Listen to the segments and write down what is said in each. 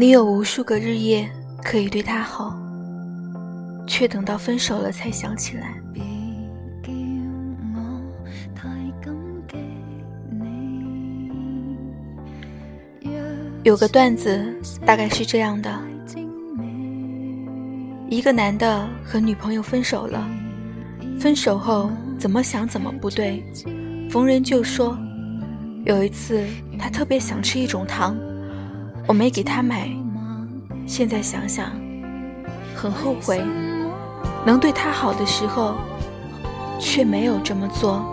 你有无数个日夜可以对他好，却等到分手了才想起来。有个段子大概是这样的：一个男的和女朋友分手了，分手后怎么想怎么不对，逢人就说。有一次他特别想吃一种糖，我没给他买。现在想想，很后悔，能对他好的时候，却没有这么做。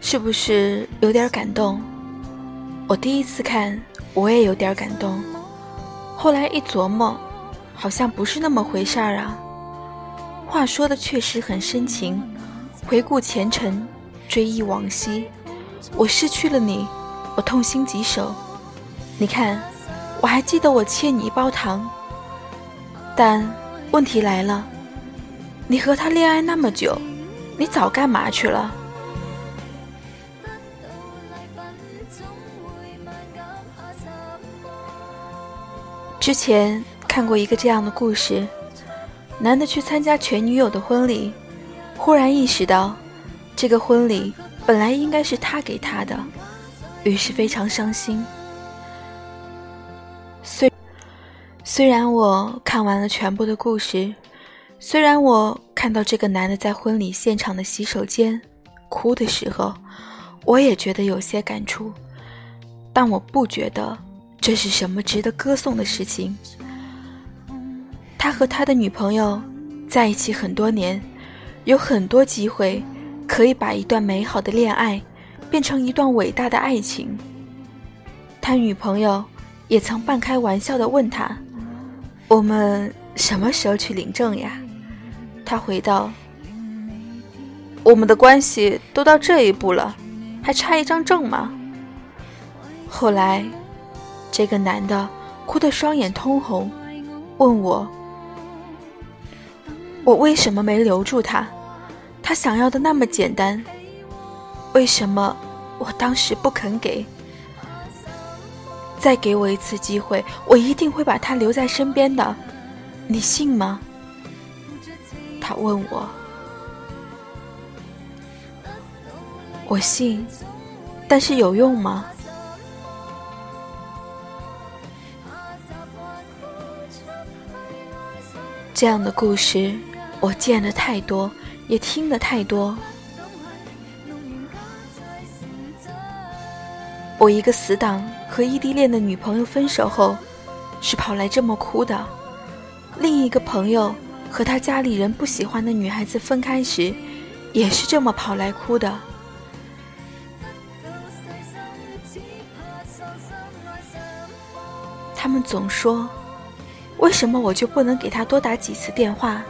是不是有点感动？我第一次看，我也有点感动。后来一琢磨，好像不是那么回事儿啊。话说的确实很深情。回顾前尘，追忆往昔，我失去了你，我痛心疾首。你看，我还记得我欠你一包糖。但问题来了，你和他恋爱那么久，你早干嘛去了？之前看过一个这样的故事：男的去参加前女友的婚礼，忽然意识到，这个婚礼本来应该是他给他的，于是非常伤心。虽虽然我看完了全部的故事，虽然我看到这个男的在婚礼现场的洗手间哭的时候，我也觉得有些感触，但我不觉得。这是什么值得歌颂的事情？他和他的女朋友在一起很多年，有很多机会可以把一段美好的恋爱变成一段伟大的爱情。他女朋友也曾半开玩笑地问他：“我们什么时候去领证呀？”他回道：“我们的关系都到这一步了，还差一张证吗？”后来。这个男的哭得双眼通红，问我：“我为什么没留住他？他想要的那么简单，为什么我当时不肯给？再给我一次机会，我一定会把他留在身边的，你信吗？”他问我，我信，但是有用吗？这样的故事，我见的太多，也听得太多。我一个死党和异地恋的女朋友分手后，是跑来这么哭的；另一个朋友和他家里人不喜欢的女孩子分开时，也是这么跑来哭的。他们总说。为什么我就不能给他多打几次电话？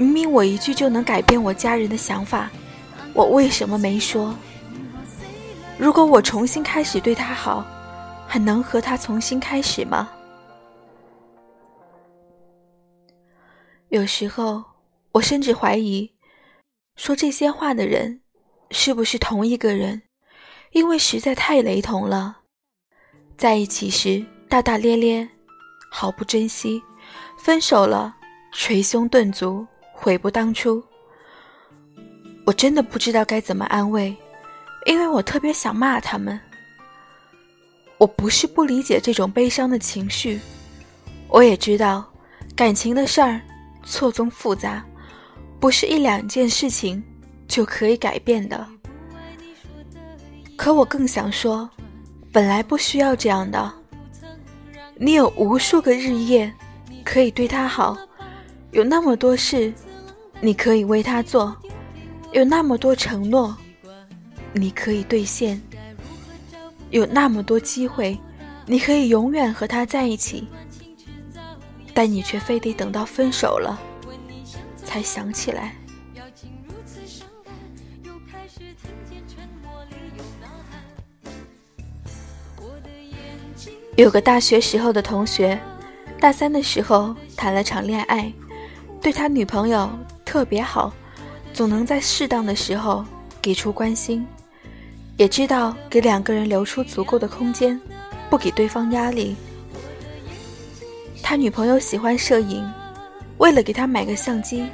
明明我一句就能改变我家人的想法，我为什么没说？如果我重新开始对他好，还能和他重新开始吗？有时候，我甚至怀疑，说这些话的人是不是同一个人？因为实在太雷同了。在一起时大大咧咧。毫不珍惜，分手了，捶胸顿足，悔不当初。我真的不知道该怎么安慰，因为我特别想骂他们。我不是不理解这种悲伤的情绪，我也知道感情的事儿错综复杂，不是一两件事情就可以改变的。可我更想说，本来不需要这样的。你有无数个日夜可以对他好，有那么多事你可以为他做，有那么多承诺你可以兑现，有那么多机会你可以永远和他在一起，但你却非得等到分手了才想起来。有个大学时候的同学，大三的时候谈了场恋爱，对他女朋友特别好，总能在适当的时候给出关心。也知道给两个人留出足够的空间，不给对方压力。他女朋友喜欢摄影，为了给他买个相机，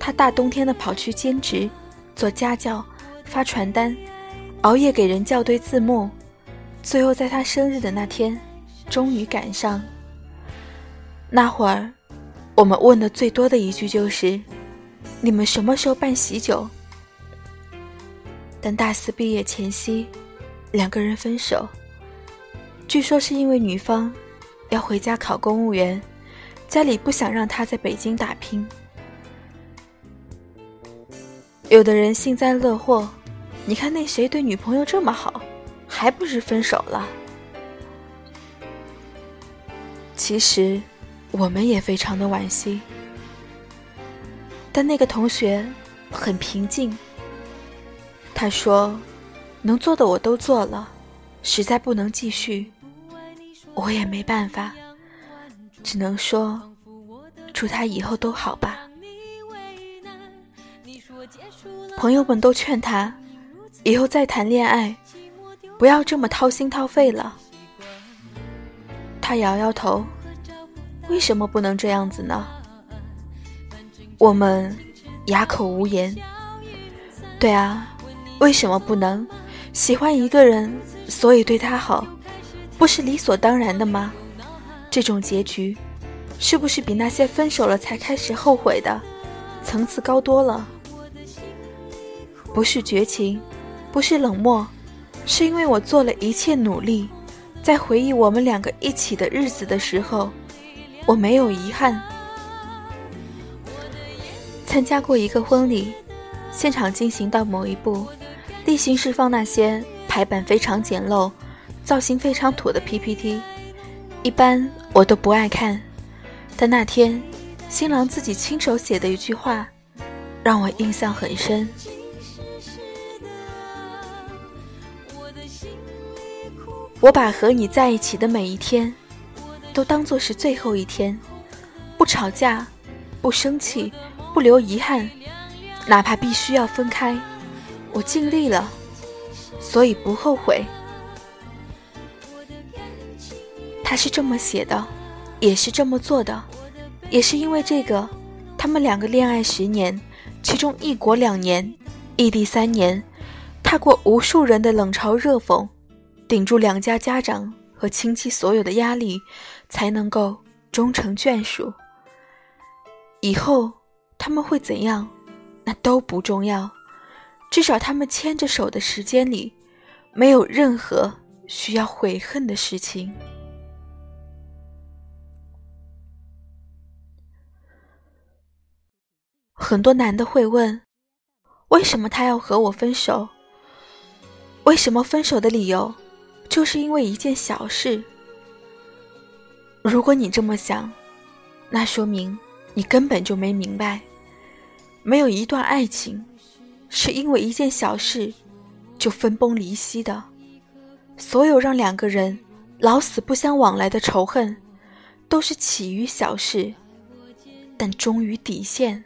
他大冬天的跑去兼职，做家教，发传单，熬夜给人校对字幕，最后在他生日的那天，终于赶上。那会儿，我们问的最多的一句就是：“你们什么时候办喜酒？”但大四毕业前夕，两个人分手，据说是因为女方。要回家考公务员，家里不想让他在北京打拼。有的人幸灾乐祸，你看那谁对女朋友这么好，还不是分手了？其实我们也非常的惋惜，但那个同学很平静。他说：“能做的我都做了，实在不能继续。”我也没办法，只能说祝他以后都好吧。朋友们都劝他，以后再谈恋爱，不要这么掏心掏肺了。他摇摇头，为什么不能这样子呢？我们哑口无言。对啊，为什么不能？喜欢一个人，所以对他好。不是理所当然的吗？这种结局，是不是比那些分手了才开始后悔的层次高多了？不是绝情，不是冷漠，是因为我做了一切努力，在回忆我们两个一起的日子的时候，我没有遗憾。参加过一个婚礼，现场进行到某一步，例行释放那些排版非常简陋。造型非常土的 PPT，一般我都不爱看，但那天新郎自己亲手写的一句话，让我印象很深。我把和你在一起的每一天，都当做是最后一天，不吵架，不生气，不留遗憾，哪怕必须要分开，我尽力了，所以不后悔。他是这么写的，也是这么做的，也是因为这个，他们两个恋爱十年，其中异国两年，异地三年，踏过无数人的冷嘲热讽，顶住两家家长和亲戚所有的压力，才能够终成眷属。以后他们会怎样，那都不重要，至少他们牵着手的时间里，没有任何需要悔恨的事情。很多男的会问：为什么他要和我分手？为什么分手的理由就是因为一件小事？如果你这么想，那说明你根本就没明白，没有一段爱情是因为一件小事就分崩离析的。所有让两个人老死不相往来的仇恨，都是起于小事，但终于底线。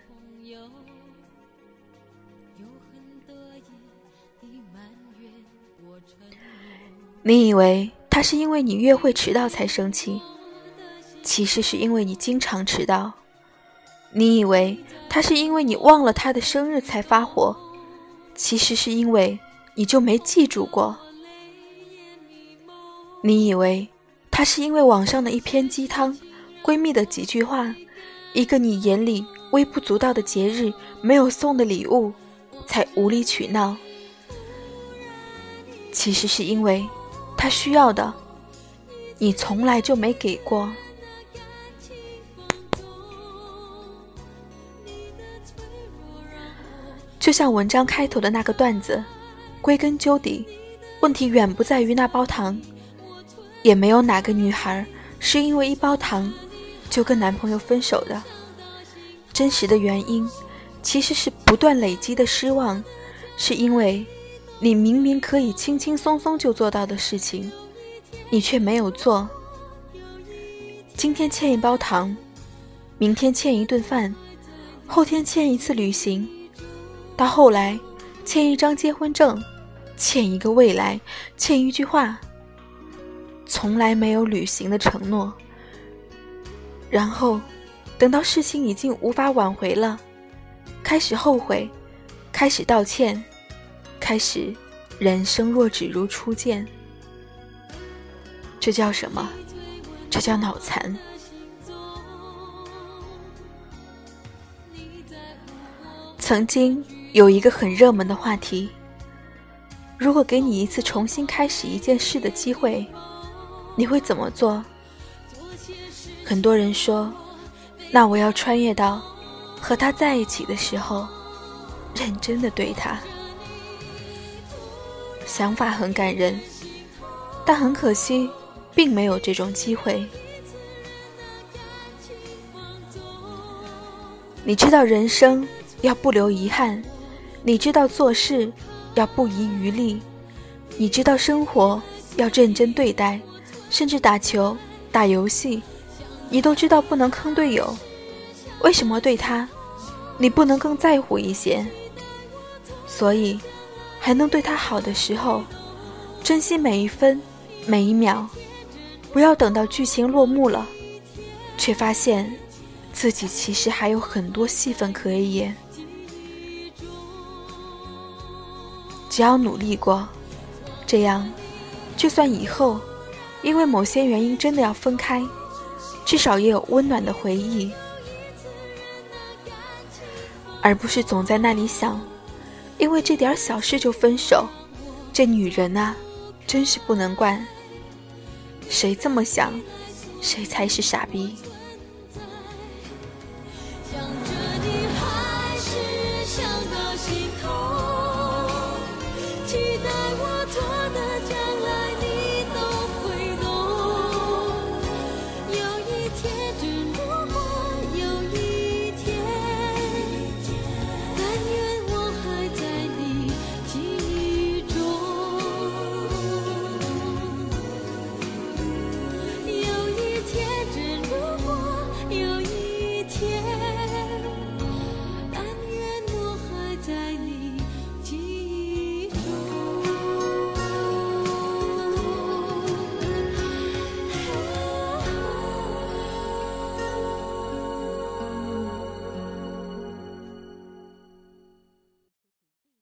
你以为他是因为你约会迟到才生气，其实是因为你经常迟到。你以为他是因为你忘了他的生日才发火，其实是因为你就没记住过。你以为他是因为网上的一篇鸡汤、闺蜜的几句话、一个你眼里微不足道的节日没有送的礼物，才无理取闹，其实是因为。他需要的，你从来就没给过。就像文章开头的那个段子，归根究底，问题远不在于那包糖，也没有哪个女孩是因为一包糖就跟男朋友分手的。真实的原因，其实是不断累积的失望，是因为。你明明可以轻轻松松就做到的事情，你却没有做。今天欠一包糖，明天欠一顿饭，后天欠一次旅行，到后来欠一张结婚证，欠一个未来，欠一句话，从来没有履行的承诺。然后，等到事情已经无法挽回了，开始后悔，开始道歉，开始人生若只如初见。这叫什么？这叫脑残。曾经有一个很热门的话题：如果给你一次重新开始一件事的机会，你会怎么做？很多人说，那我要穿越到和他在一起的时候，认真的对他。想法很感人，但很可惜，并没有这种机会。你知道人生要不留遗憾，你知道做事要不遗余力，你知道生活要认真对待，甚至打球、打游戏。你都知道不能坑队友，为什么对他，你不能更在乎一些？所以，还能对他好的时候，珍惜每一分每一秒，不要等到剧情落幕了，却发现自己其实还有很多戏份可以演。只要努力过，这样，就算以后因为某些原因真的要分开。至少也有温暖的回忆，而不是总在那里想，因为这点小事就分手。这女人啊，真是不能惯。谁这么想，谁才是傻逼。